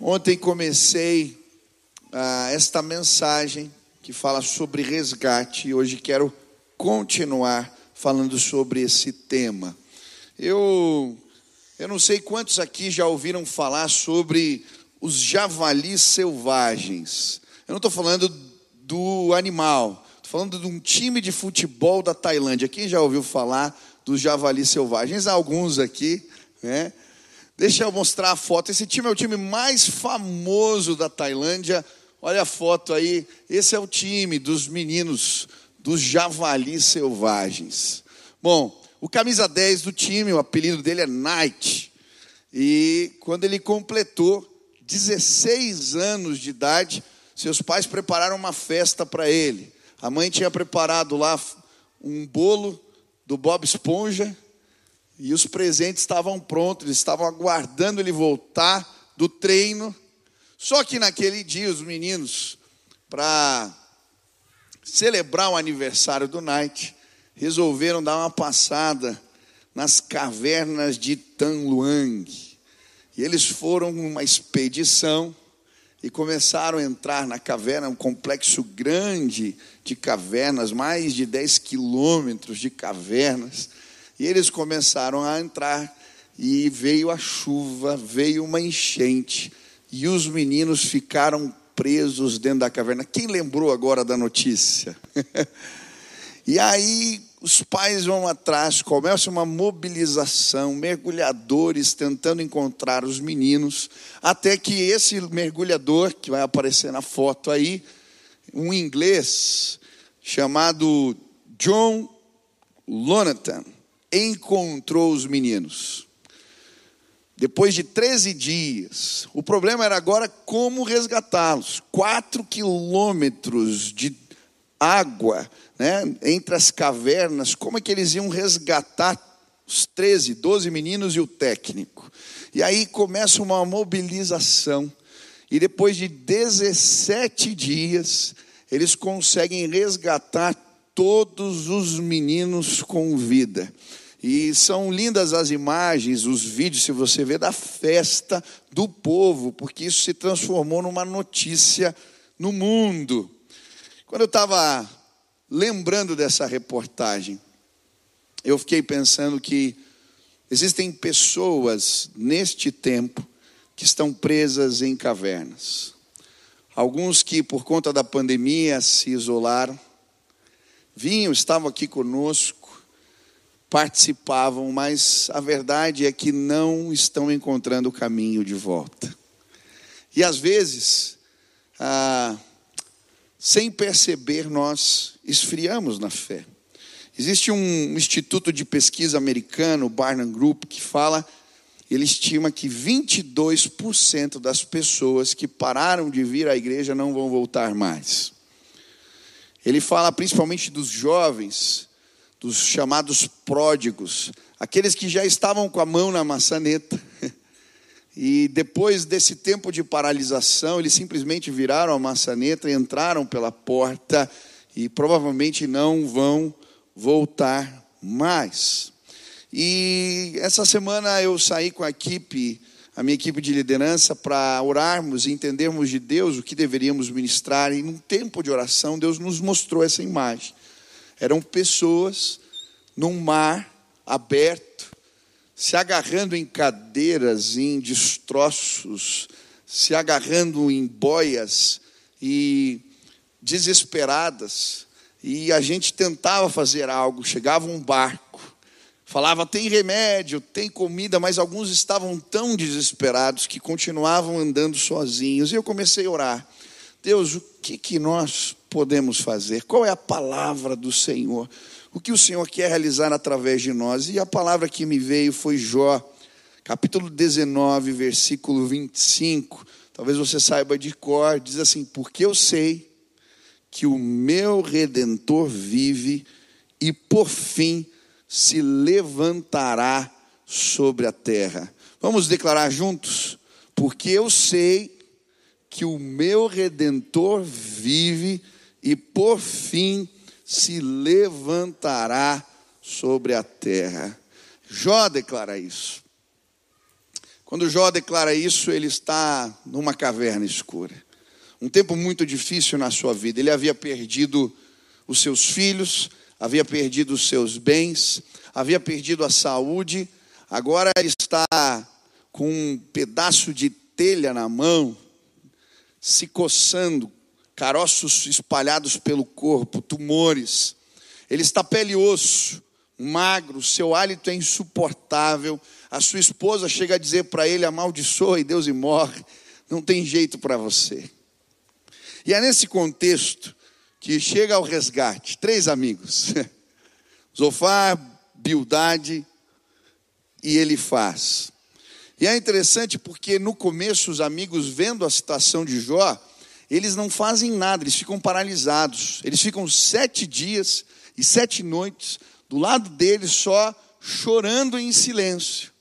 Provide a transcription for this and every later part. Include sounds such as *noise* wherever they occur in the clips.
Ontem comecei ah, esta mensagem que fala sobre resgate e hoje quero continuar falando sobre esse tema. Eu, eu não sei quantos aqui já ouviram falar sobre os javalis selvagens. Eu não estou falando do animal, estou falando de um time de futebol da Tailândia. Quem já ouviu falar dos javalis selvagens? Alguns aqui, né? Deixa eu mostrar a foto. Esse time é o time mais famoso da Tailândia. Olha a foto aí. Esse é o time dos meninos dos javalis selvagens. Bom, o camisa 10 do time, o apelido dele é Knight. E quando ele completou 16 anos de idade, seus pais prepararam uma festa para ele. A mãe tinha preparado lá um bolo do Bob Esponja e os presentes estavam prontos, eles estavam aguardando ele voltar do treino. Só que naquele dia, os meninos, para celebrar o aniversário do Night, resolveram dar uma passada nas cavernas de Tanluang. E eles foram uma expedição e começaram a entrar na caverna, um complexo grande de cavernas, mais de 10 quilômetros de cavernas. E eles começaram a entrar, e veio a chuva, veio uma enchente, e os meninos ficaram presos dentro da caverna. Quem lembrou agora da notícia? *laughs* e aí os pais vão atrás, começa uma mobilização, mergulhadores tentando encontrar os meninos, até que esse mergulhador, que vai aparecer na foto aí, um inglês chamado John Lonatan, encontrou os meninos. Depois de 13 dias, o problema era agora como resgatá-los. Quatro quilômetros de água né, entre as cavernas, como é que eles iam resgatar os 13, 12 meninos e o técnico? E aí começa uma mobilização, e depois de 17 dias, eles conseguem resgatar todos os meninos com vida. E são lindas as imagens, os vídeos, se você vê, da festa do povo, porque isso se transformou numa notícia no mundo. Quando eu estava lembrando dessa reportagem, eu fiquei pensando que existem pessoas neste tempo que estão presas em cavernas. Alguns que, por conta da pandemia, se isolaram vinham, estavam aqui conosco, participavam, mas a verdade é que não estão encontrando o caminho de volta. E às vezes, ah, sem perceber, nós esfriamos na fé. Existe um instituto de pesquisa americano, o Barnum Group, que fala, ele estima que 22% das pessoas que pararam de vir à igreja não vão voltar mais. Ele fala principalmente dos jovens, dos chamados pródigos, aqueles que já estavam com a mão na maçaneta. *laughs* E depois desse tempo de paralisação, eles simplesmente viraram a maçaneta, entraram pela porta e provavelmente não vão voltar mais. E essa semana eu saí com a equipe a minha equipe de liderança para orarmos e entendermos de Deus o que deveríamos ministrar. E num tempo de oração, Deus nos mostrou essa imagem. Eram pessoas num mar aberto, se agarrando em cadeiras, em destroços, se agarrando em boias e desesperadas. E a gente tentava fazer algo, chegava um barco Falava, tem remédio, tem comida, mas alguns estavam tão desesperados que continuavam andando sozinhos. E eu comecei a orar. Deus, o que, que nós podemos fazer? Qual é a palavra do Senhor? O que o Senhor quer realizar através de nós? E a palavra que me veio foi Jó, capítulo 19, versículo 25. Talvez você saiba de cor, diz assim: Porque eu sei que o meu redentor vive e por fim se levantará sobre a terra. Vamos declarar juntos? Porque eu sei que o meu redentor vive e por fim se levantará sobre a terra. Jó declara isso. Quando Jó declara isso, ele está numa caverna escura. Um tempo muito difícil na sua vida. Ele havia perdido os seus filhos, havia perdido os seus bens, havia perdido a saúde, agora está com um pedaço de telha na mão, se coçando, caroços espalhados pelo corpo, tumores. Ele está pele e osso, magro, seu hálito é insuportável. A sua esposa chega a dizer para ele: amaldiçoa e Deus e morre. Não tem jeito para você. E é nesse contexto que chega ao resgate três amigos: *laughs* Zofar, Bildade e ele faz. E é interessante porque no começo os amigos vendo a situação de Jó, eles não fazem nada, eles ficam paralisados. Eles ficam sete dias e sete noites do lado dele só chorando em silêncio.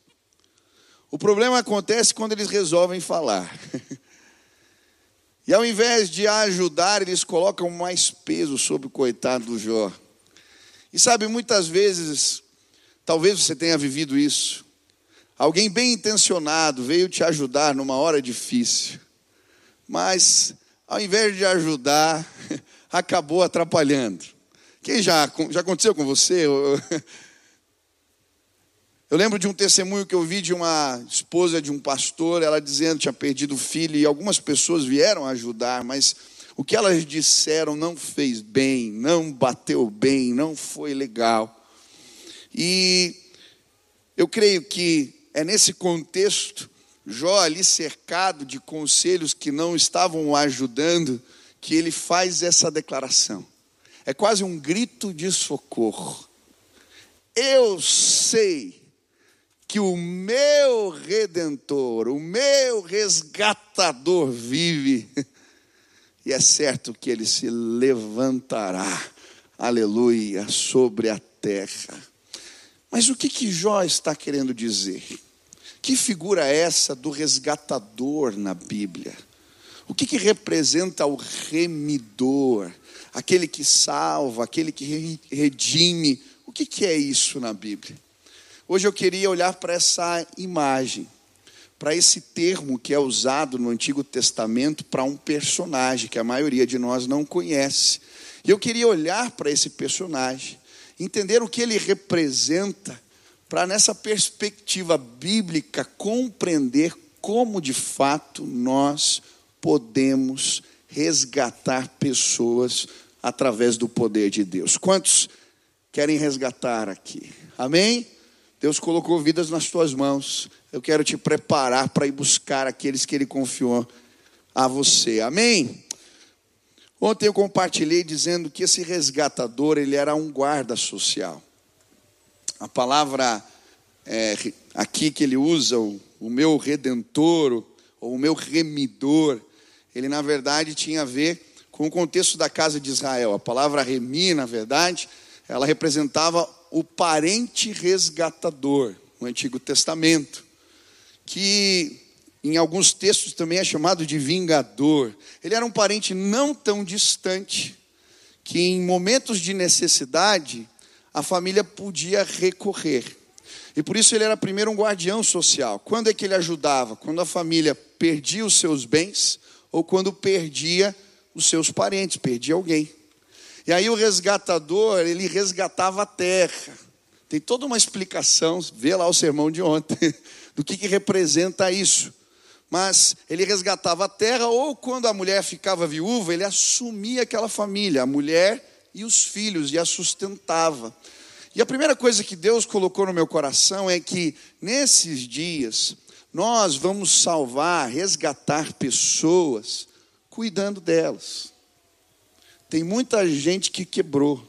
O problema acontece quando eles resolvem falar. *laughs* E ao invés de ajudar, eles colocam mais peso sobre o coitado do Jó. E sabe, muitas vezes, talvez você tenha vivido isso. Alguém bem intencionado veio te ajudar numa hora difícil, mas ao invés de ajudar, *laughs* acabou atrapalhando. Quem já, já aconteceu com você? *laughs* Eu lembro de um testemunho que eu vi de uma esposa de um pastor, ela dizendo que tinha perdido o filho, e algumas pessoas vieram ajudar, mas o que elas disseram não fez bem, não bateu bem, não foi legal. E eu creio que é nesse contexto, Jó ali cercado de conselhos que não estavam o ajudando, que ele faz essa declaração. É quase um grito de socorro. Eu sei que o meu redentor, o meu resgatador vive, e é certo que ele se levantará, aleluia, sobre a terra. Mas o que que Jó está querendo dizer? Que figura é essa do resgatador na Bíblia? O que que representa o remidor? Aquele que salva, aquele que redime. O que que é isso na Bíblia? Hoje eu queria olhar para essa imagem, para esse termo que é usado no Antigo Testamento para um personagem que a maioria de nós não conhece. E eu queria olhar para esse personagem, entender o que ele representa, para nessa perspectiva bíblica compreender como de fato nós podemos resgatar pessoas através do poder de Deus. Quantos querem resgatar aqui? Amém? Deus colocou vidas nas tuas mãos. Eu quero te preparar para ir buscar aqueles que Ele confiou a você. Amém? Ontem eu compartilhei dizendo que esse resgatador ele era um guarda social. A palavra é, aqui que ele usa, o, o meu redentor, ou o meu remidor, ele na verdade tinha a ver com o contexto da casa de Israel. A palavra remi, na verdade, ela representava o parente resgatador, no Antigo Testamento, que em alguns textos também é chamado de vingador. Ele era um parente não tão distante, que em momentos de necessidade a família podia recorrer. E por isso ele era primeiro um guardião social. Quando é que ele ajudava? Quando a família perdia os seus bens ou quando perdia os seus parentes, perdia alguém. E aí o resgatador, ele resgatava a terra. Tem toda uma explicação, vê lá o sermão de ontem, *laughs* do que, que representa isso. Mas ele resgatava a terra, ou quando a mulher ficava viúva, ele assumia aquela família, a mulher e os filhos, e a sustentava. E a primeira coisa que Deus colocou no meu coração é que nesses dias nós vamos salvar, resgatar pessoas cuidando delas. Tem muita gente que quebrou.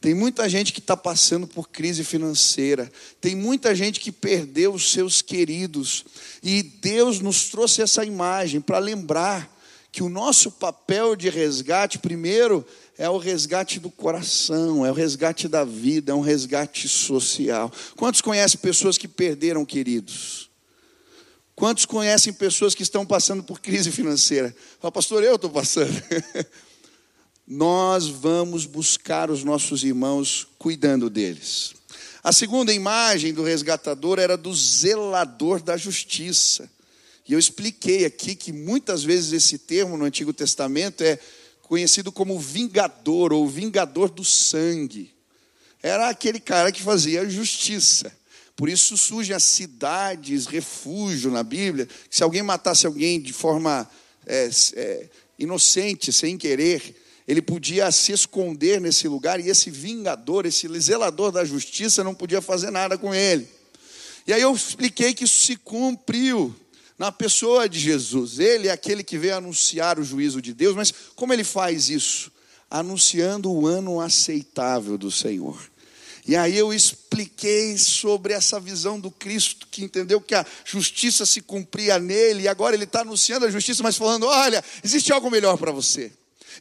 Tem muita gente que está passando por crise financeira. Tem muita gente que perdeu os seus queridos. E Deus nos trouxe essa imagem para lembrar que o nosso papel de resgate, primeiro, é o resgate do coração, é o resgate da vida, é um resgate social. Quantos conhecem pessoas que perderam queridos? Quantos conhecem pessoas que estão passando por crise financeira? Fala, pastor, eu estou passando. *laughs* nós vamos buscar os nossos irmãos cuidando deles. A segunda imagem do resgatador era do zelador da justiça. E eu expliquei aqui que muitas vezes esse termo no Antigo Testamento é conhecido como vingador ou vingador do sangue. Era aquele cara que fazia justiça. Por isso surgem as cidades, refúgio na Bíblia. Se alguém matasse alguém de forma é, é, inocente, sem querer, ele podia se esconder nesse lugar e esse vingador, esse zelador da justiça, não podia fazer nada com ele. E aí eu expliquei que isso se cumpriu na pessoa de Jesus. Ele é aquele que veio anunciar o juízo de Deus, mas como ele faz isso? Anunciando o ano aceitável do Senhor. E aí eu expliquei sobre essa visão do Cristo, que entendeu que a justiça se cumpria nele, e agora ele está anunciando a justiça, mas falando: olha, existe algo melhor para você.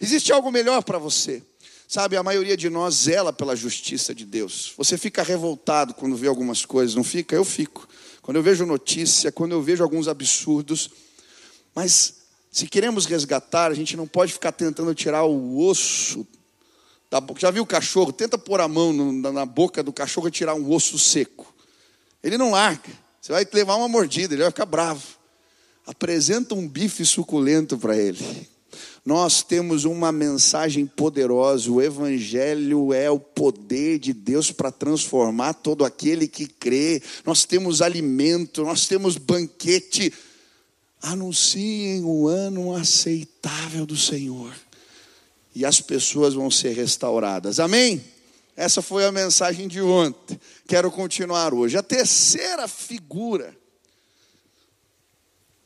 Existe algo melhor para você. Sabe, a maioria de nós zela pela justiça de Deus. Você fica revoltado quando vê algumas coisas, não fica? Eu fico. Quando eu vejo notícia, quando eu vejo alguns absurdos. Mas se queremos resgatar, a gente não pode ficar tentando tirar o osso da boca. Já viu o cachorro? Tenta pôr a mão na boca do cachorro e tirar um osso seco. Ele não larga. Você vai levar uma mordida, ele vai ficar bravo. Apresenta um bife suculento para ele nós temos uma mensagem poderosa. O Evangelho é o poder de Deus para transformar todo aquele que crê. Nós temos alimento, nós temos banquete. Anunciem o ano aceitável do Senhor, e as pessoas vão ser restauradas. Amém? Essa foi a mensagem de ontem. Quero continuar hoje. A terceira figura,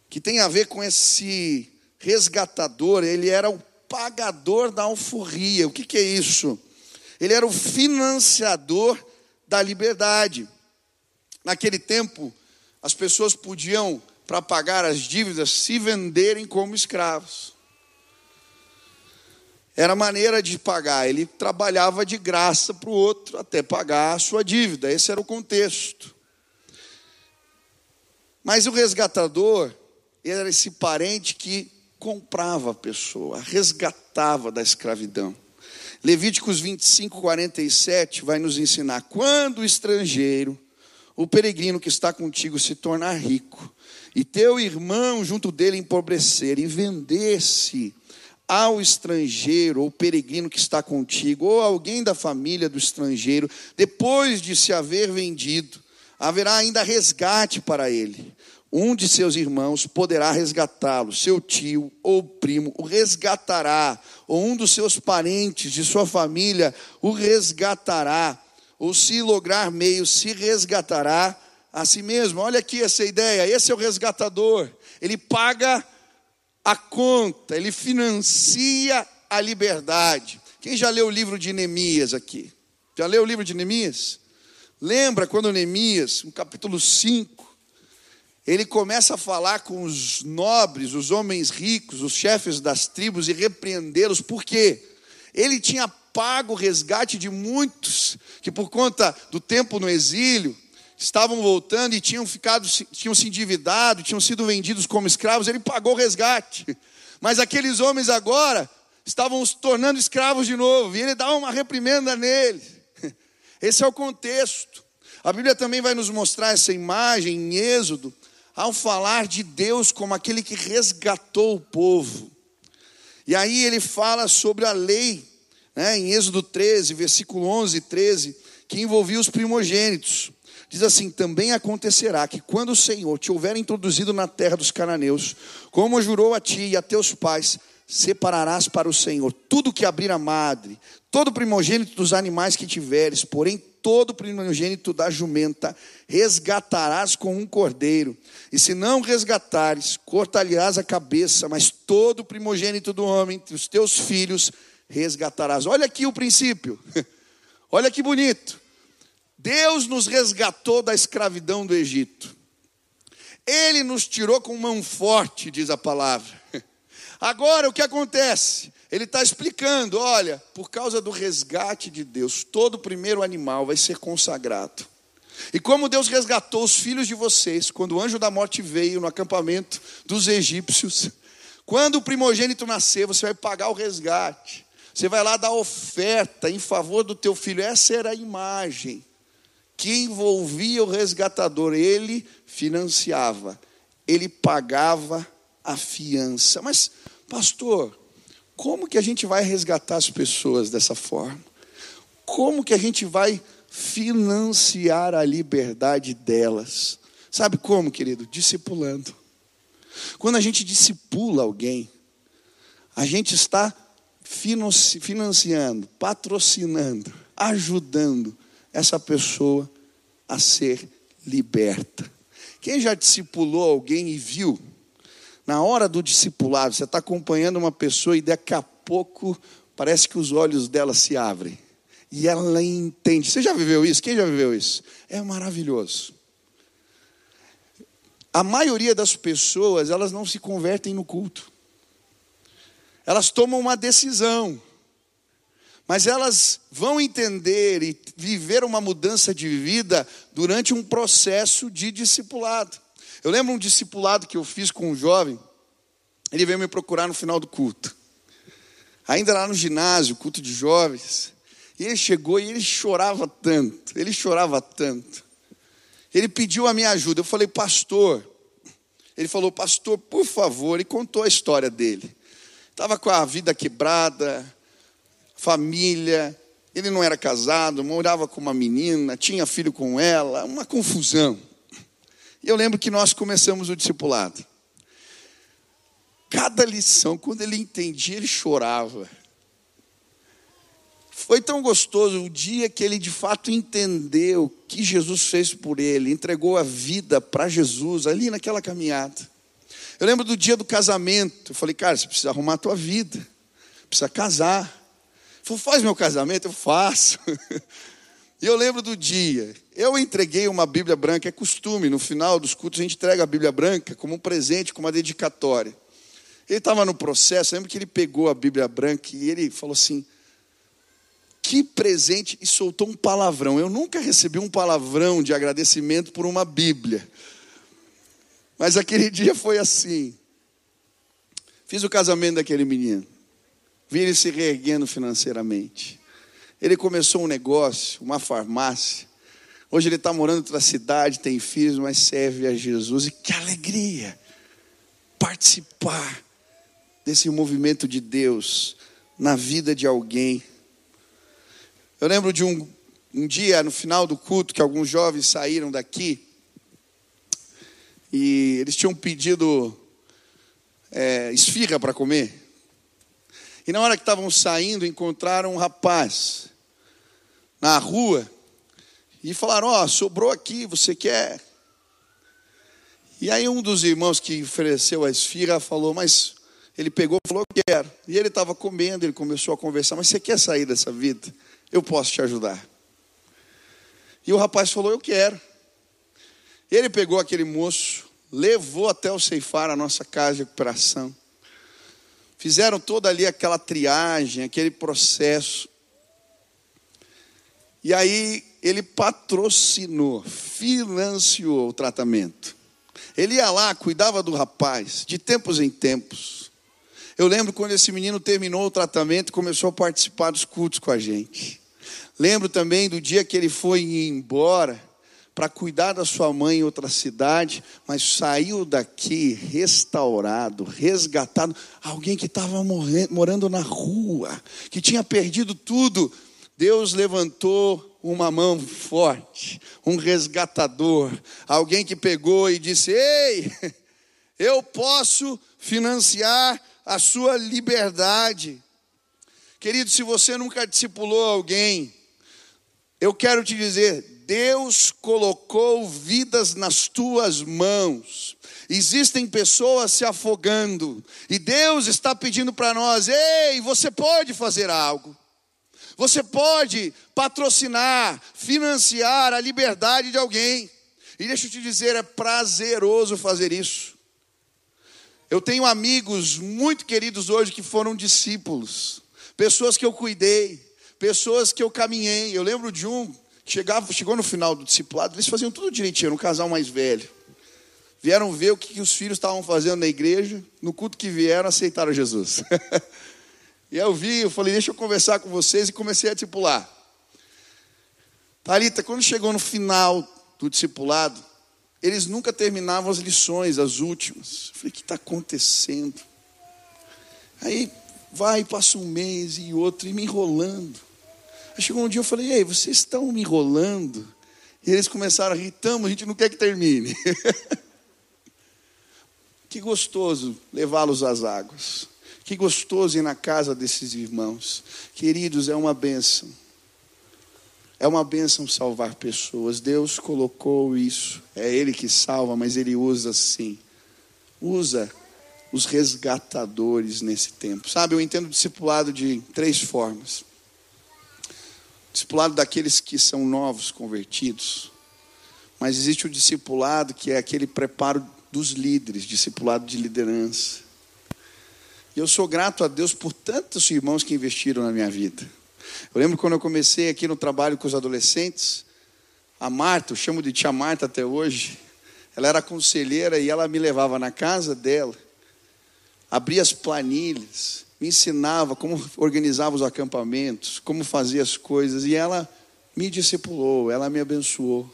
que tem a ver com esse resgatador, ele era o pagador da alforria. O que, que é isso? Ele era o financiador da liberdade. Naquele tempo, as pessoas podiam, para pagar as dívidas, se venderem como escravos. Era maneira de pagar. Ele trabalhava de graça para o outro até pagar a sua dívida. Esse era o contexto. Mas o resgatador era esse parente que comprava a pessoa, resgatava da escravidão. Levíticos 25, 47 vai nos ensinar: quando o estrangeiro, o peregrino que está contigo, se tornar rico, e teu irmão junto dele empobrecer, e vender-se ao estrangeiro ou peregrino que está contigo, ou alguém da família do estrangeiro, depois de se haver vendido, haverá ainda resgate para ele um de seus irmãos poderá resgatá-lo, seu tio ou primo o resgatará, ou um dos seus parentes de sua família o resgatará, ou se lograr meio, se resgatará a si mesmo. Olha aqui essa ideia: esse é o resgatador, ele paga a conta, ele financia a liberdade. Quem já leu o livro de Neemias aqui? Já leu o livro de Neemias? Lembra quando Neemias, no capítulo 5, ele começa a falar com os nobres, os homens ricos, os chefes das tribos e repreendê-los, porque ele tinha pago o resgate de muitos que, por conta do tempo no exílio, estavam voltando e tinham ficado, tinham se endividado, tinham sido vendidos como escravos, ele pagou o resgate. Mas aqueles homens agora estavam se tornando escravos de novo, e ele dá uma reprimenda neles. *laughs* Esse é o contexto. A Bíblia também vai nos mostrar essa imagem em Êxodo, ao falar de Deus como aquele que resgatou o povo. E aí ele fala sobre a lei, né, em Êxodo 13, versículo 11 e 13, que envolvia os primogênitos. Diz assim: Também acontecerá que quando o Senhor te houver introduzido na terra dos cananeus, como jurou a ti e a teus pais, separarás para o Senhor tudo que abrir a madre, todo primogênito dos animais que tiveres, porém todo primogênito da jumenta resgatarás com um cordeiro. E se não resgatares, cortar-lhes a cabeça, mas todo primogênito do homem, os teus filhos, resgatarás. Olha aqui o princípio. *laughs* Olha que bonito. Deus nos resgatou da escravidão do Egito. Ele nos tirou com mão forte, diz a palavra. *laughs* Agora o que acontece? Ele está explicando: olha, por causa do resgate de Deus, todo primeiro animal vai ser consagrado. E como Deus resgatou os filhos de vocês, quando o anjo da morte veio no acampamento dos egípcios, quando o primogênito nascer, você vai pagar o resgate. Você vai lá dar oferta em favor do teu filho. Essa era a imagem que envolvia o resgatador. Ele financiava, ele pagava a fiança. Mas, pastor, como que a gente vai resgatar as pessoas dessa forma? Como que a gente vai financiar a liberdade delas? Sabe como, querido? Discipulando. Quando a gente discipula alguém, a gente está financiando, patrocinando, ajudando essa pessoa a ser liberta. Quem já discipulou alguém e viu, na hora do discipulado, você está acompanhando uma pessoa e daqui a pouco parece que os olhos dela se abrem. E ela entende. Você já viveu isso? Quem já viveu isso? É maravilhoso. A maioria das pessoas, elas não se convertem no culto. Elas tomam uma decisão. Mas elas vão entender e viver uma mudança de vida durante um processo de discipulado. Eu lembro um discipulado que eu fiz com um jovem, ele veio me procurar no final do culto. Ainda lá no ginásio, culto de jovens. E ele chegou e ele chorava tanto, ele chorava tanto. Ele pediu a minha ajuda. Eu falei, pastor. Ele falou, pastor, por favor. E contou a história dele. Estava com a vida quebrada, família, ele não era casado, morava com uma menina, tinha filho com ela, uma confusão. Eu lembro que nós começamos o discipulado. Cada lição, quando ele entendia, ele chorava. Foi tão gostoso o dia que ele de fato entendeu que Jesus fez por ele, entregou a vida para Jesus ali naquela caminhada. Eu lembro do dia do casamento. Eu falei, cara, você precisa arrumar a tua vida, precisa casar. Falei, faz meu casamento, eu faço. *laughs* E eu lembro do dia, eu entreguei uma Bíblia branca, é costume, no final dos cultos a gente entrega a Bíblia branca como um presente, como uma dedicatória. Ele estava no processo, lembro que ele pegou a Bíblia branca e ele falou assim: que presente, e soltou um palavrão. Eu nunca recebi um palavrão de agradecimento por uma Bíblia. Mas aquele *laughs* dia foi assim. Fiz o casamento daquele menino. Vi ele se reerguendo financeiramente. Ele começou um negócio, uma farmácia. Hoje ele está morando em outra cidade, tem filhos, mas serve a Jesus. E que alegria participar desse movimento de Deus na vida de alguém. Eu lembro de um, um dia, no final do culto, que alguns jovens saíram daqui e eles tinham pedido é, esfirra para comer. E na hora que estavam saindo, encontraram um rapaz na rua e falaram: Ó, oh, sobrou aqui, você quer? E aí um dos irmãos que ofereceu a esfirra falou: Mas ele pegou e falou: Eu quero. E ele estava comendo, ele começou a conversar: Mas você quer sair dessa vida? Eu posso te ajudar. E o rapaz falou: Eu quero. Ele pegou aquele moço, levou até o ceifar a nossa casa de recuperação. Fizeram toda ali aquela triagem, aquele processo. E aí ele patrocinou, financiou o tratamento. Ele ia lá, cuidava do rapaz, de tempos em tempos. Eu lembro quando esse menino terminou o tratamento e começou a participar dos cultos com a gente. Lembro também do dia que ele foi embora para cuidar da sua mãe em outra cidade, mas saiu daqui restaurado, resgatado. Alguém que estava morando na rua, que tinha perdido tudo. Deus levantou uma mão forte, um resgatador, alguém que pegou e disse: Ei, *laughs* eu posso financiar a sua liberdade. Querido, se você nunca discipulou alguém, eu quero te dizer, Deus colocou vidas nas tuas mãos. Existem pessoas se afogando, e Deus está pedindo para nós: ei, você pode fazer algo. Você pode patrocinar, financiar a liberdade de alguém. E deixa eu te dizer, é prazeroso fazer isso. Eu tenho amigos muito queridos hoje que foram discípulos, pessoas que eu cuidei, pessoas que eu caminhei. Eu lembro de um Chegava, chegou no final do discipulado, eles faziam tudo direitinho, um casal mais velho. Vieram ver o que, que os filhos estavam fazendo na igreja, no culto que vieram, aceitaram Jesus. *laughs* e eu vi, eu falei, deixa eu conversar com vocês, e comecei a discipular. Talita, quando chegou no final do discipulado, eles nunca terminavam as lições, as últimas. Eu falei, o que está acontecendo? Aí vai, passa um mês e outro, e me enrolando. Aí chegou um dia eu falei, ei, vocês estão me enrolando? E eles começaram a rir, a gente não quer que termine. *laughs* que gostoso levá-los às águas. Que gostoso ir na casa desses irmãos. Queridos, é uma bênção. É uma bênção salvar pessoas. Deus colocou isso. É Ele que salva, mas Ele usa sim. Usa os resgatadores nesse tempo. Sabe, eu entendo o discipulado de três formas. Discipulado daqueles que são novos, convertidos. Mas existe o discipulado que é aquele preparo dos líderes, discipulado de liderança. E eu sou grato a Deus por tantos irmãos que investiram na minha vida. Eu lembro quando eu comecei aqui no trabalho com os adolescentes, a Marta, eu chamo de tia Marta até hoje, ela era conselheira e ela me levava na casa dela, abria as planilhas, me ensinava como organizava os acampamentos, como fazia as coisas, e ela me discipulou, ela me abençoou.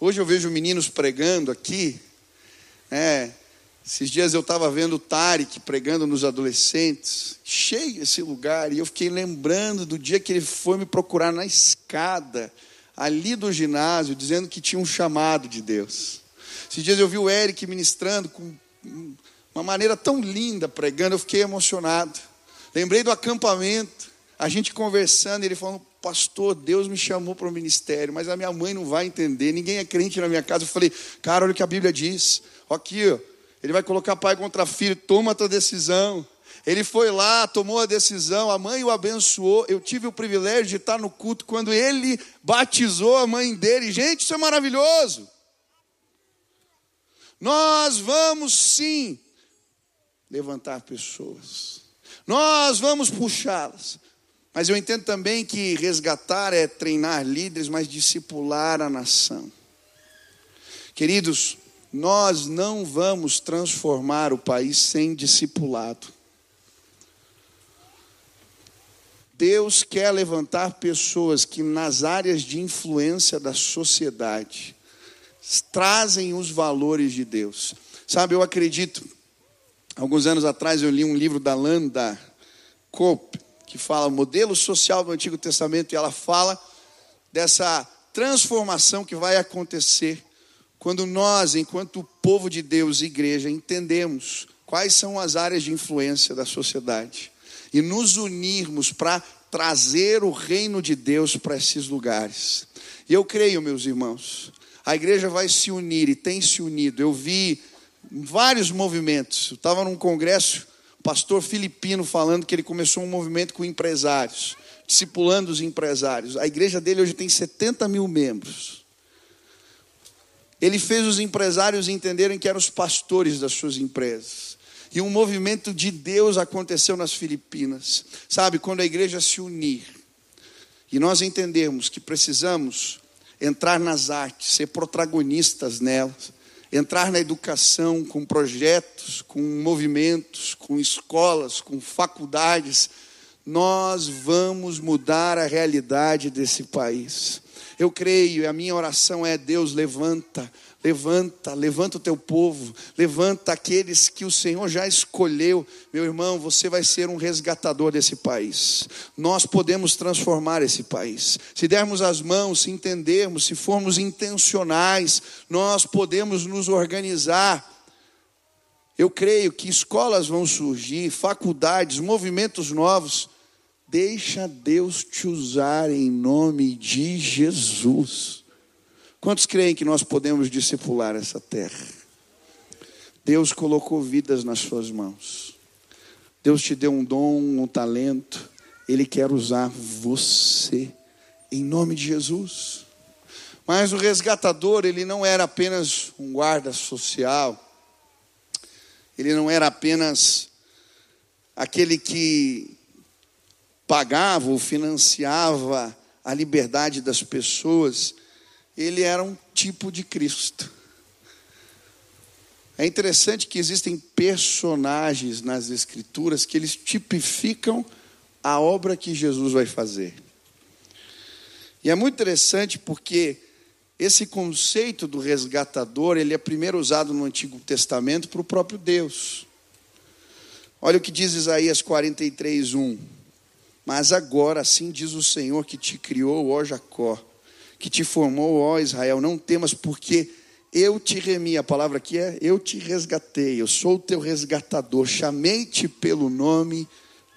Hoje eu vejo meninos pregando aqui, é, esses dias eu estava vendo o Tarek pregando nos adolescentes, cheio esse lugar, e eu fiquei lembrando do dia que ele foi me procurar na escada, ali do ginásio, dizendo que tinha um chamado de Deus. Esses dias eu vi o Eric ministrando com uma maneira tão linda, pregando, eu fiquei emocionado. Lembrei do acampamento, a gente conversando, ele falando, pastor, Deus me chamou para o ministério, mas a minha mãe não vai entender, ninguém é crente na minha casa. Eu falei, cara, olha o que a Bíblia diz. Aqui, ó, ele vai colocar pai contra filho, toma a tua decisão. Ele foi lá, tomou a decisão, a mãe o abençoou. Eu tive o privilégio de estar no culto quando ele batizou a mãe dele. Gente, isso é maravilhoso. Nós vamos sim levantar pessoas. Nós vamos puxá-las. Mas eu entendo também que resgatar é treinar líderes, mas discipular a nação. Queridos, nós não vamos transformar o país sem discipulado. Deus quer levantar pessoas que, nas áreas de influência da sociedade, trazem os valores de Deus. Sabe, eu acredito, alguns anos atrás eu li um livro da Landa Cope, que fala modelo social do Antigo Testamento, e ela fala dessa transformação que vai acontecer quando nós, enquanto povo de Deus, igreja, entendemos quais são as áreas de influência da sociedade e nos unirmos para trazer o reino de Deus para esses lugares. E eu creio, meus irmãos, a igreja vai se unir e tem se unido. Eu vi vários movimentos. Eu estava num congresso, o pastor filipino falando que ele começou um movimento com empresários, discipulando os empresários. A igreja dele hoje tem 70 mil membros. Ele fez os empresários entenderem que eram os pastores das suas empresas. E um movimento de Deus aconteceu nas Filipinas. Sabe, quando a igreja se unir e nós entendemos que precisamos entrar nas artes, ser protagonistas nelas, entrar na educação com projetos, com movimentos, com escolas, com faculdades, nós vamos mudar a realidade desse país. Eu creio, e a minha oração é: Deus, levanta, levanta, levanta o teu povo, levanta aqueles que o Senhor já escolheu. Meu irmão, você vai ser um resgatador desse país. Nós podemos transformar esse país. Se dermos as mãos, se entendermos, se formos intencionais, nós podemos nos organizar. Eu creio que escolas vão surgir, faculdades, movimentos novos Deixa Deus te usar em nome de Jesus. Quantos creem que nós podemos discipular essa terra? Deus colocou vidas nas suas mãos. Deus te deu um dom, um talento. Ele quer usar você em nome de Jesus. Mas o resgatador, ele não era apenas um guarda social. Ele não era apenas aquele que pagava ou financiava a liberdade das pessoas, ele era um tipo de Cristo. É interessante que existem personagens nas Escrituras que eles tipificam a obra que Jesus vai fazer. E é muito interessante porque esse conceito do resgatador, ele é primeiro usado no Antigo Testamento para o próprio Deus. Olha o que diz Isaías 43, 1. Mas agora, assim diz o Senhor que te criou, ó Jacó, que te formou, ó Israel, não temas, porque eu te remi. A palavra aqui é eu te resgatei, eu sou o teu resgatador, chamei-te pelo nome,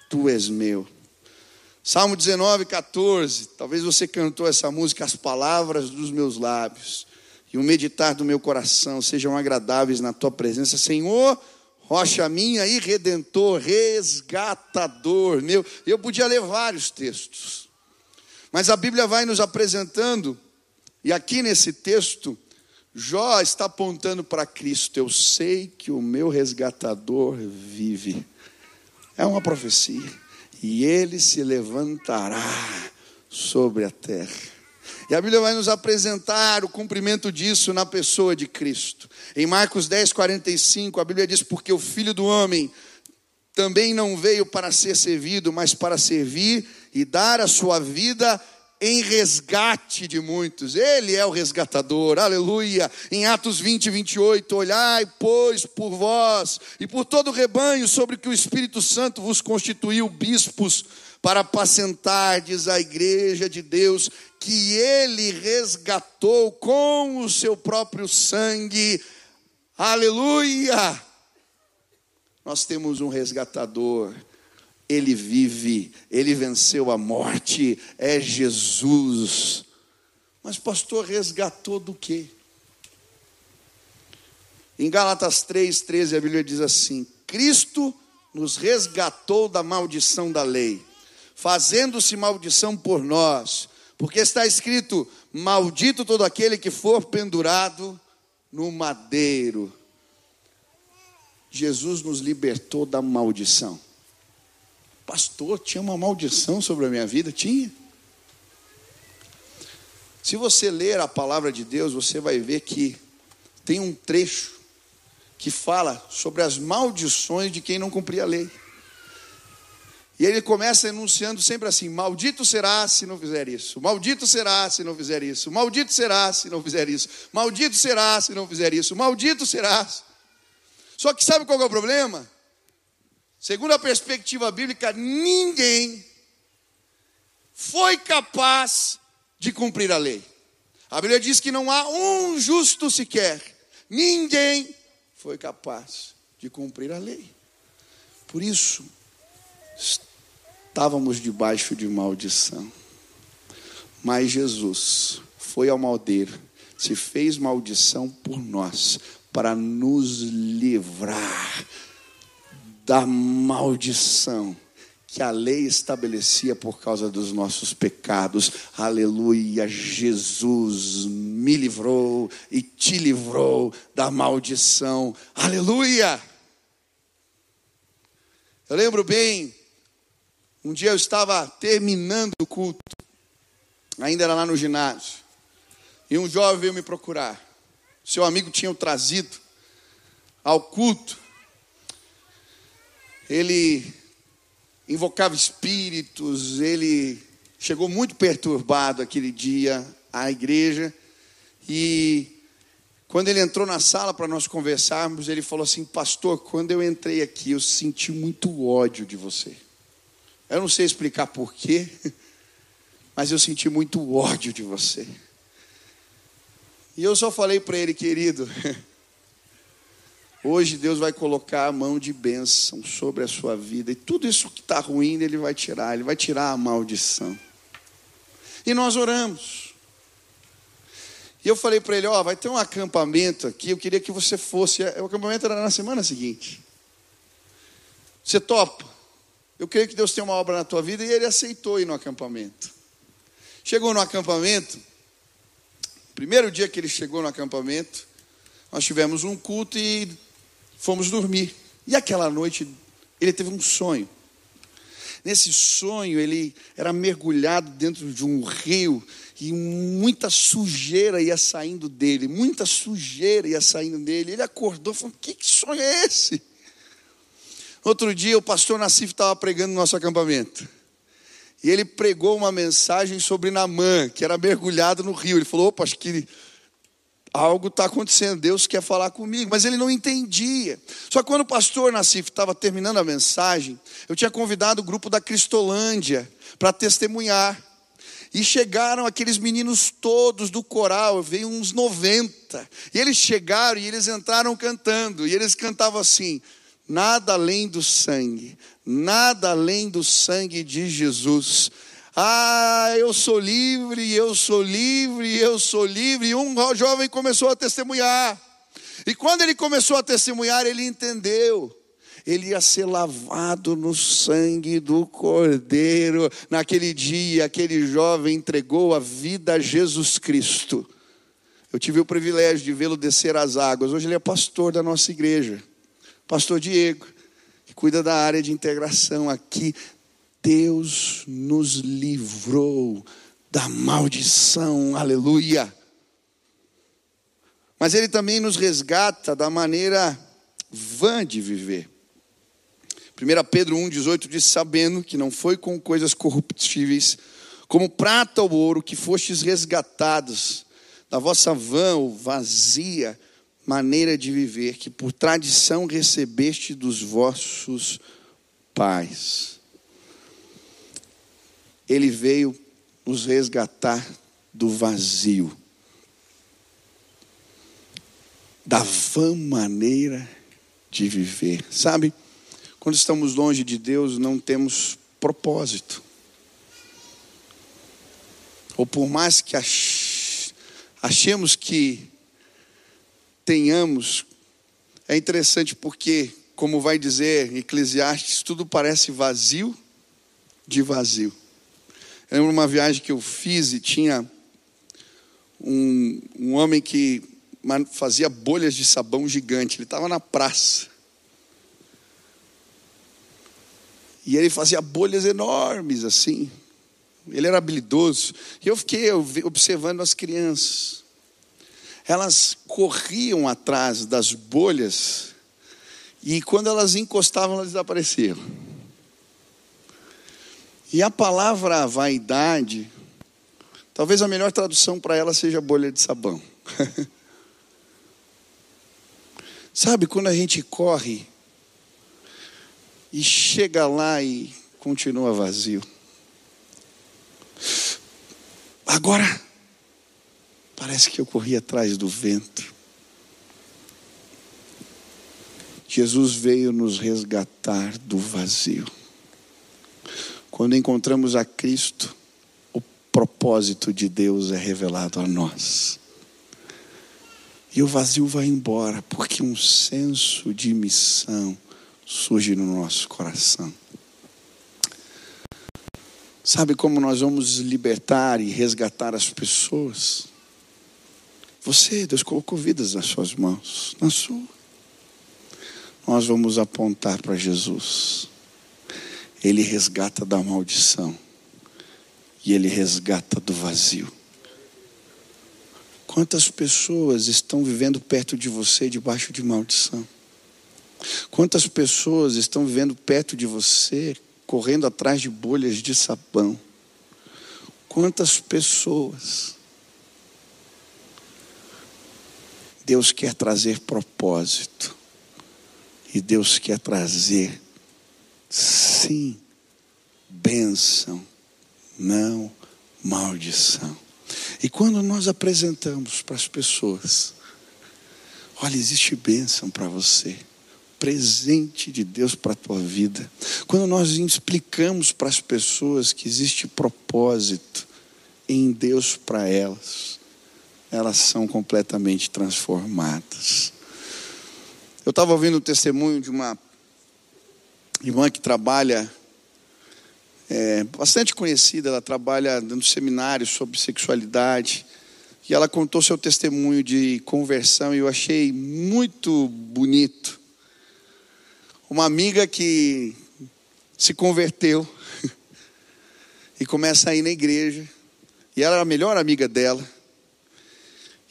tu és meu. Salmo 19, 14. Talvez você cantou essa música, as palavras dos meus lábios e o meditar do meu coração sejam agradáveis na tua presença, Senhor rocha minha e redentor, resgatador meu. Eu podia ler vários textos, mas a Bíblia vai nos apresentando, e aqui nesse texto, Jó está apontando para Cristo. Eu sei que o meu resgatador vive. É uma profecia. E ele se levantará sobre a terra. E a Bíblia vai nos apresentar o cumprimento disso na pessoa de Cristo. Em Marcos 10, 45, a Bíblia diz: Porque o filho do homem também não veio para ser servido, mas para servir e dar a sua vida em resgate de muitos. Ele é o resgatador, aleluia. Em Atos 20, 28, olhai, pois, por vós e por todo o rebanho sobre que o Espírito Santo vos constituiu bispos para apacentardes a igreja de Deus, que ele resgatou com o seu próprio sangue. Aleluia! Nós temos um resgatador. Ele vive, ele venceu a morte, é Jesus. Mas pastor resgatou do quê? Em Gálatas 3:13 a Bíblia diz assim: Cristo nos resgatou da maldição da lei fazendo-se maldição por nós, porque está escrito: Maldito todo aquele que for pendurado no madeiro. Jesus nos libertou da maldição. Pastor, tinha uma maldição sobre a minha vida? Tinha. Se você ler a palavra de Deus, você vai ver que tem um trecho que fala sobre as maldições de quem não cumpria a lei. E ele começa enunciando sempre assim: Maldito será se não fizer isso, maldito será se não fizer isso, maldito será se não fizer isso, maldito será se não fizer isso, maldito será. Só que sabe qual é o problema? Segundo a perspectiva bíblica, ninguém foi capaz de cumprir a lei. A Bíblia diz que não há um justo sequer, ninguém foi capaz de cumprir a lei. Por isso, estávamos debaixo de maldição. Mas Jesus foi ao maldeiro, se fez maldição por nós, para nos livrar da maldição que a lei estabelecia por causa dos nossos pecados. Aleluia, Jesus me livrou e te livrou da maldição. Aleluia! Eu lembro bem um dia eu estava terminando o culto, ainda era lá no ginásio, e um jovem veio me procurar. Seu amigo tinha o trazido ao culto. Ele invocava espíritos, ele chegou muito perturbado aquele dia à igreja e quando ele entrou na sala para nós conversarmos, ele falou assim: Pastor, quando eu entrei aqui, eu senti muito ódio de você. Eu não sei explicar porquê, *laughs* mas eu senti muito ódio de você. E eu só falei para ele, querido, *laughs* hoje Deus vai colocar a mão de bênção sobre a sua vida, e tudo isso que está ruim, Ele vai tirar, Ele vai tirar a maldição. E nós oramos. E eu falei para ele: Ó, oh, vai ter um acampamento aqui, eu queria que você fosse. O acampamento era na semana seguinte. Você topa? Eu creio que Deus tem uma obra na tua vida e ele aceitou ir no acampamento. Chegou no acampamento, primeiro dia que ele chegou no acampamento, nós tivemos um culto e fomos dormir. E aquela noite ele teve um sonho. Nesse sonho ele era mergulhado dentro de um rio e muita sujeira ia saindo dele, muita sujeira ia saindo dele. Ele acordou Que, que sonho é esse? Outro dia o pastor Nassif estava pregando no nosso acampamento. E ele pregou uma mensagem sobre Namã, que era mergulhado no rio. Ele falou: opa, acho que algo está acontecendo, Deus quer falar comigo, mas ele não entendia. Só que quando o pastor Nassif estava terminando a mensagem, eu tinha convidado o grupo da Cristolândia para testemunhar. E chegaram aqueles meninos todos do coral, veio uns 90. E eles chegaram e eles entraram cantando. E eles cantavam assim: Nada além do sangue, nada além do sangue de Jesus. Ah, eu sou livre, eu sou livre, eu sou livre. E um jovem começou a testemunhar. E quando ele começou a testemunhar, ele entendeu ele ia ser lavado no sangue do Cordeiro. Naquele dia, aquele jovem entregou a vida a Jesus Cristo. Eu tive o privilégio de vê-lo descer as águas. Hoje ele é pastor da nossa igreja, pastor Diego, que cuida da área de integração aqui. Deus nos livrou da maldição, aleluia. Mas Ele também nos resgata da maneira vã de viver. 1 Pedro 1,18 diz: Sabendo que não foi com coisas corruptíveis, como prata ou ouro, que fostes resgatados da vossa vã ou vazia maneira de viver, que por tradição recebeste dos vossos pais. Ele veio nos resgatar do vazio, da vã maneira de viver. Sabe? Quando estamos longe de Deus, não temos propósito. Ou por mais que achemos que tenhamos, é interessante porque, como vai dizer Eclesiastes, tudo parece vazio de vazio. Eu lembro uma viagem que eu fiz e tinha um, um homem que fazia bolhas de sabão gigante. Ele estava na praça. E ele fazia bolhas enormes assim. Ele era habilidoso. E eu fiquei observando as crianças. Elas corriam atrás das bolhas e quando elas encostavam, elas desapareciam. E a palavra vaidade, talvez a melhor tradução para ela seja bolha de sabão. *laughs* Sabe, quando a gente corre e chega lá e continua vazio. Agora, parece que eu corri atrás do vento. Jesus veio nos resgatar do vazio. Quando encontramos a Cristo, o propósito de Deus é revelado a nós. E o vazio vai embora, porque um senso de missão surge no nosso coração. Sabe como nós vamos libertar e resgatar as pessoas? Você, Deus colocou vidas nas suas mãos, na sua. Nós vamos apontar para Jesus. Ele resgata da maldição e ele resgata do vazio. Quantas pessoas estão vivendo perto de você debaixo de maldição? Quantas pessoas estão vivendo perto de você, correndo atrás de bolhas de sabão? Quantas pessoas? Deus quer trazer propósito. E Deus quer trazer, sim, bênção, não maldição. E quando nós apresentamos para as pessoas, olha, existe bênção para você presente de Deus para a tua vida. Quando nós explicamos para as pessoas que existe propósito em Deus para elas, elas são completamente transformadas. Eu estava ouvindo o testemunho de uma irmã que trabalha, é, bastante conhecida, ela trabalha dando seminários sobre sexualidade. E ela contou seu testemunho de conversão e eu achei muito bonito uma amiga que se converteu *laughs* e começa a ir na igreja. E ela era a melhor amiga dela.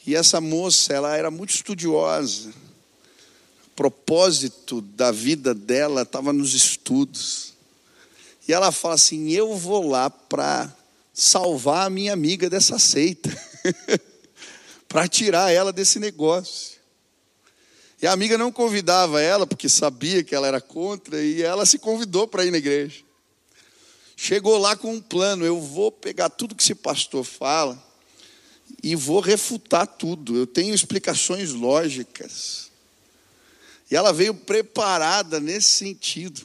E essa moça, ela era muito estudiosa. O propósito da vida dela estava nos estudos. E ela fala assim: Eu vou lá para salvar a minha amiga dessa seita, *laughs* para tirar ela desse negócio. E a amiga não convidava ela, porque sabia que ela era contra, e ela se convidou para ir na igreja. Chegou lá com um plano: eu vou pegar tudo que esse pastor fala e vou refutar tudo. Eu tenho explicações lógicas. E ela veio preparada nesse sentido.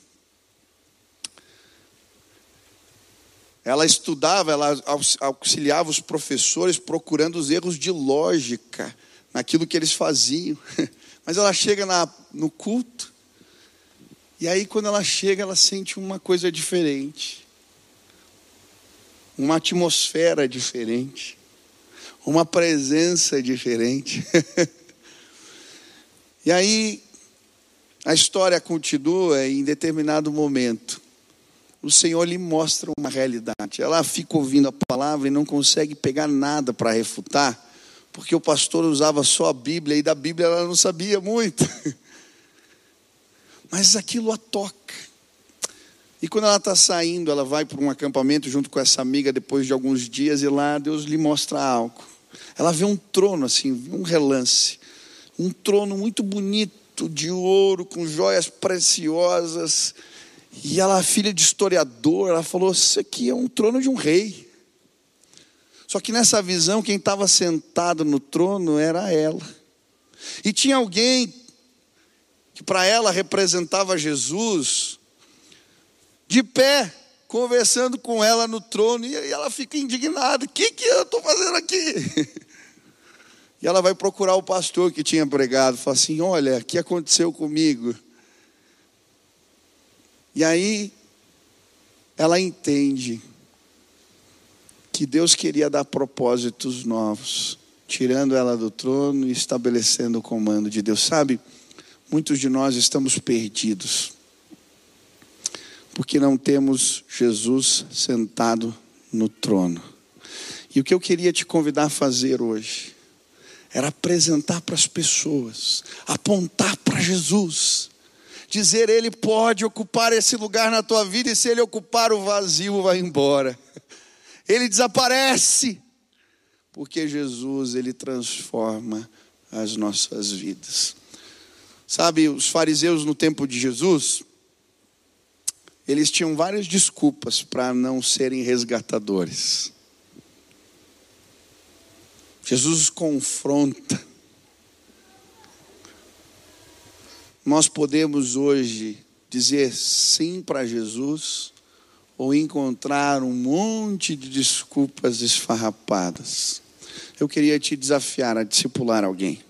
Ela estudava, ela auxiliava os professores procurando os erros de lógica naquilo que eles faziam. *laughs* Mas ela chega na, no culto, e aí quando ela chega, ela sente uma coisa diferente, uma atmosfera diferente, uma presença diferente. *laughs* e aí a história continua em determinado momento o Senhor lhe mostra uma realidade. Ela fica ouvindo a palavra e não consegue pegar nada para refutar, porque o pastor usava só a Bíblia e da Bíblia ela não sabia muito. *laughs* Mas aquilo a toca. E quando ela está saindo, ela vai para um acampamento junto com essa amiga depois de alguns dias e lá Deus lhe mostra algo. Ela vê um trono assim, um relance, um trono muito bonito de ouro com joias preciosas e ela, filha de historiador, ela falou: Isso aqui é um trono de um rei. Só que nessa visão, quem estava sentado no trono era ela. E tinha alguém que para ela representava Jesus, de pé, conversando com ela no trono, e ela fica indignada: O que, que eu estou fazendo aqui? *laughs* E ela vai procurar o pastor que tinha pregado, fala assim: Olha, o que aconteceu comigo? E aí ela entende que Deus queria dar propósitos novos, tirando ela do trono e estabelecendo o comando de Deus. Sabe, muitos de nós estamos perdidos, porque não temos Jesus sentado no trono. E o que eu queria te convidar a fazer hoje era apresentar para as pessoas, apontar para Jesus dizer ele pode ocupar esse lugar na tua vida e se ele ocupar o vazio vai embora. *laughs* Ele desaparece porque Jesus ele transforma as nossas vidas. Sabe, os fariseus no tempo de Jesus, eles tinham várias desculpas para não serem resgatadores. Jesus confronta nós podemos hoje dizer sim para Jesus ou encontrar um monte de desculpas esfarrapadas. Eu queria te desafiar a discipular alguém.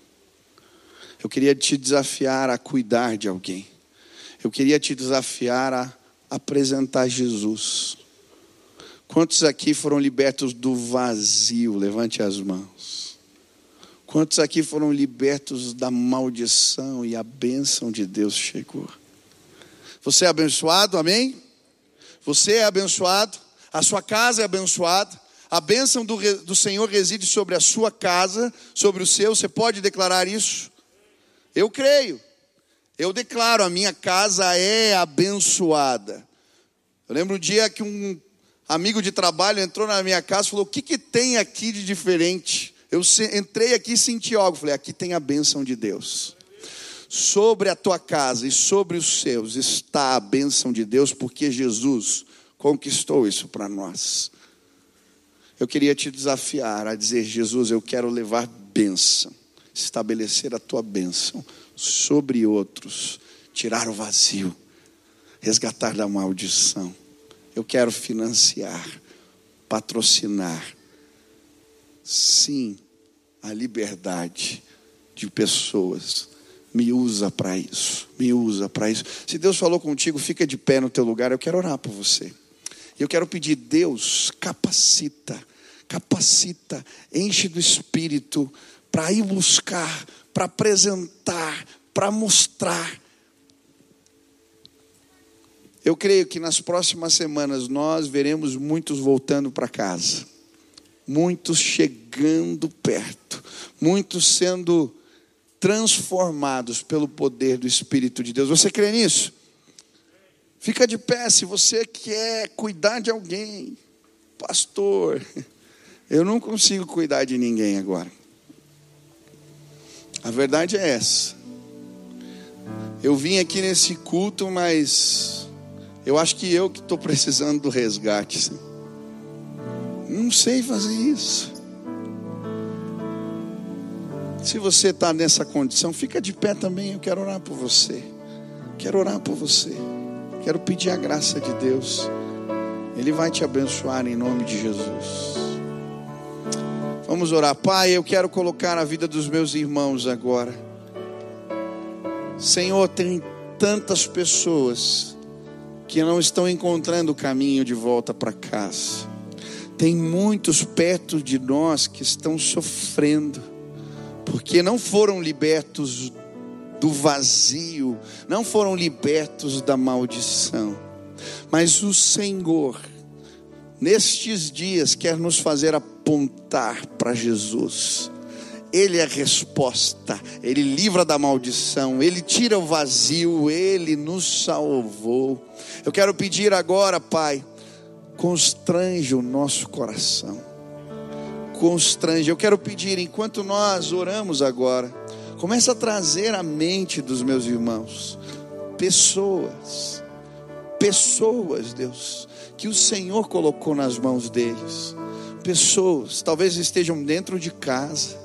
Eu queria te desafiar a cuidar de alguém. Eu queria te desafiar a apresentar Jesus. Quantos aqui foram libertos do vazio? Levante as mãos. Quantos aqui foram libertos da maldição e a bênção de Deus chegou? Você é abençoado, amém? Você é abençoado, a sua casa é abençoada, a bênção do, do Senhor reside sobre a sua casa, sobre o seu, você pode declarar isso? Eu creio, eu declaro, a minha casa é abençoada. Eu lembro um dia que um amigo de trabalho entrou na minha casa e falou: O que, que tem aqui de diferente? Eu entrei aqui e senti algo. Falei, aqui tem a bênção de Deus. Sobre a tua casa e sobre os seus está a bênção de Deus, porque Jesus conquistou isso para nós. Eu queria te desafiar a dizer: Jesus, eu quero levar bênção, estabelecer a tua bênção sobre outros, tirar o vazio, resgatar da maldição. Eu quero financiar, patrocinar sim a liberdade de pessoas. Me usa para isso, me usa para isso. Se Deus falou contigo, fica de pé no teu lugar, eu quero orar por você. Eu quero pedir, Deus, capacita, capacita, enche do Espírito para ir buscar, para apresentar, para mostrar. Eu creio que nas próximas semanas nós veremos muitos voltando para casa muitos chegando perto, muitos sendo transformados pelo poder do Espírito de Deus. Você crê nisso? Fica de pé se você quer cuidar de alguém. Pastor, *laughs* eu não consigo cuidar de ninguém agora. A verdade é essa. Eu vim aqui nesse culto, mas eu acho que eu que estou precisando do resgate. Não sei fazer isso. Se você está nessa condição, fica de pé também. Eu quero orar por você. Quero orar por você. Quero pedir a graça de Deus. Ele vai te abençoar em nome de Jesus. Vamos orar. Pai, eu quero colocar a vida dos meus irmãos agora. Senhor, tem tantas pessoas que não estão encontrando o caminho de volta para casa. Tem muitos perto de nós que estão sofrendo, porque não foram libertos do vazio, não foram libertos da maldição. Mas o Senhor, nestes dias, quer nos fazer apontar para Jesus. Ele é a resposta, Ele livra da maldição, Ele tira o vazio, Ele nos salvou. Eu quero pedir agora, Pai, constrange o nosso coração, constrange. Eu quero pedir, enquanto nós oramos agora, começa a trazer à mente dos meus irmãos pessoas, pessoas, Deus, que o Senhor colocou nas mãos deles. Pessoas, talvez estejam dentro de casa,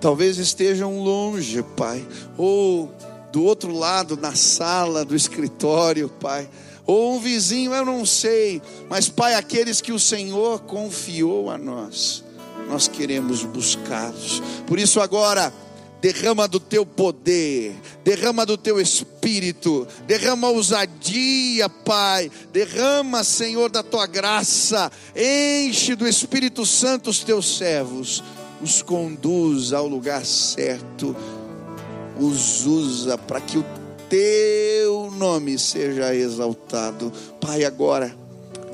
talvez estejam longe, Pai, ou do outro lado, na sala do escritório, Pai, ou um vizinho, eu não sei, mas, Pai, aqueles que o Senhor confiou a nós, nós queremos buscá-los. Por isso, agora, derrama do teu poder, derrama do teu espírito, derrama ousadia, Pai, derrama, Senhor, da tua graça, enche do Espírito Santo os teus servos, os conduz ao lugar certo, os usa para que o teu nome seja exaltado, Pai, agora.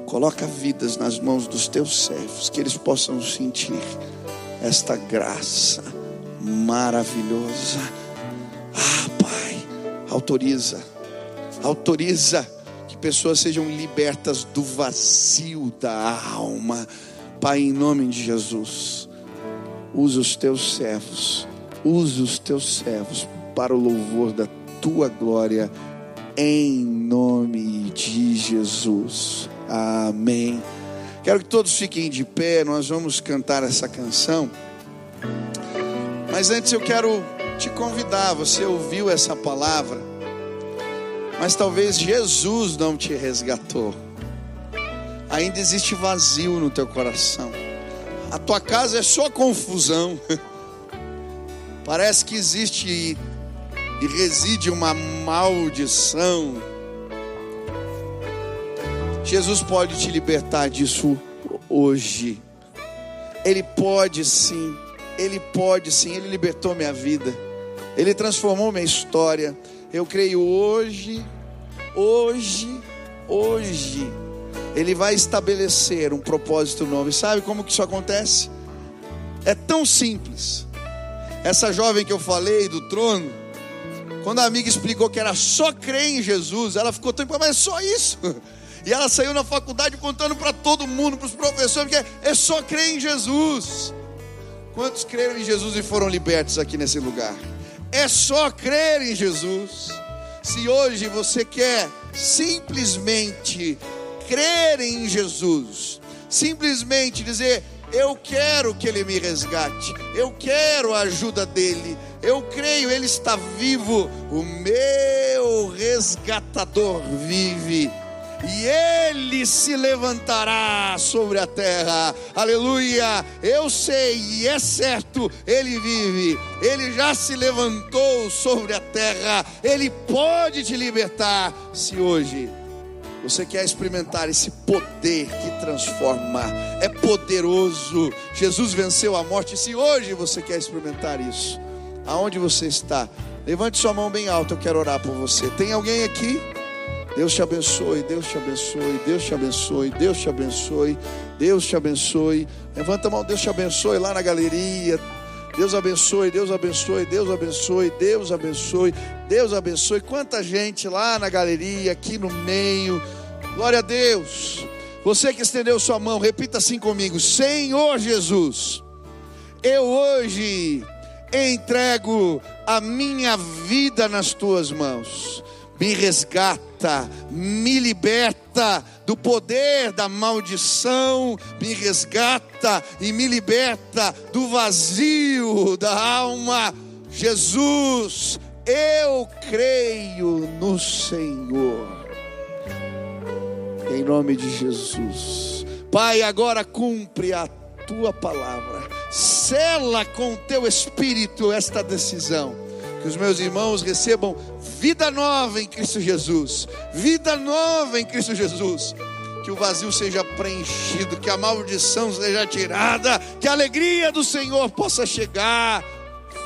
Coloca vidas nas mãos dos teus servos, que eles possam sentir esta graça maravilhosa. Ah, Pai, autoriza, autoriza que pessoas sejam libertas do vazio da alma. Pai, em nome de Jesus, usa os teus servos, usa os teus servos para o louvor da tua glória, em nome de Jesus. Amém. Quero que todos fiquem de pé, nós vamos cantar essa canção. Mas antes eu quero te convidar, você ouviu essa palavra, mas talvez Jesus não te resgatou. Ainda existe vazio no teu coração. A tua casa é só confusão. *laughs* Parece que existe e reside uma maldição. Jesus pode te libertar disso hoje. Ele pode sim. Ele pode sim, Ele libertou minha vida, Ele transformou minha história. Eu creio hoje, hoje, hoje, Ele vai estabelecer um propósito novo. E sabe como que isso acontece? É tão simples. Essa jovem que eu falei do trono, quando a amiga explicou que era só crer em Jesus, ela ficou tão, mas é só isso. E ela saiu na faculdade contando para todo mundo, para os professores, que é só crer em Jesus. Quantos creram em Jesus e foram libertos aqui nesse lugar? É só crer em Jesus. Se hoje você quer simplesmente crer em Jesus, simplesmente dizer: Eu quero que Ele me resgate, eu quero a ajuda dEle, eu creio, Ele está vivo, o meu resgatador vive e ele se levantará sobre a terra. Aleluia! Eu sei e é certo, ele vive. Ele já se levantou sobre a terra. Ele pode te libertar se hoje você quer experimentar esse poder que transforma. É poderoso. Jesus venceu a morte. Se hoje você quer experimentar isso, aonde você está? Levante sua mão bem alta, eu quero orar por você. Tem alguém aqui? Deus te abençoe, Deus te abençoe, Deus te abençoe, Deus te abençoe, Deus te abençoe. Levanta a mão, Deus te abençoe lá na galeria. Deus abençoe, Deus abençoe, Deus abençoe, Deus abençoe, Deus abençoe. Quanta gente lá na galeria, aqui no meio. Glória a Deus. Você que estendeu sua mão, repita assim comigo: Senhor Jesus, eu hoje entrego a minha vida nas tuas mãos. Me resgata, me liberta do poder da maldição, me resgata e me liberta do vazio da alma. Jesus, eu creio no Senhor. Em nome de Jesus. Pai, agora cumpre a tua palavra. Sela com teu espírito esta decisão. Que os meus irmãos recebam vida nova em Cristo Jesus. Vida nova em Cristo Jesus. Que o vazio seja preenchido, que a maldição seja tirada, que a alegria do Senhor possa chegar.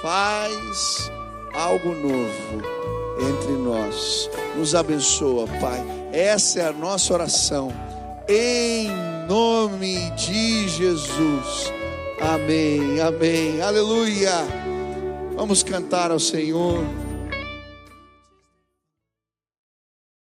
Faz algo novo entre nós. Nos abençoa, Pai. Essa é a nossa oração. Em nome de Jesus. Amém, amém, aleluia. Vamos cantar ao Senhor.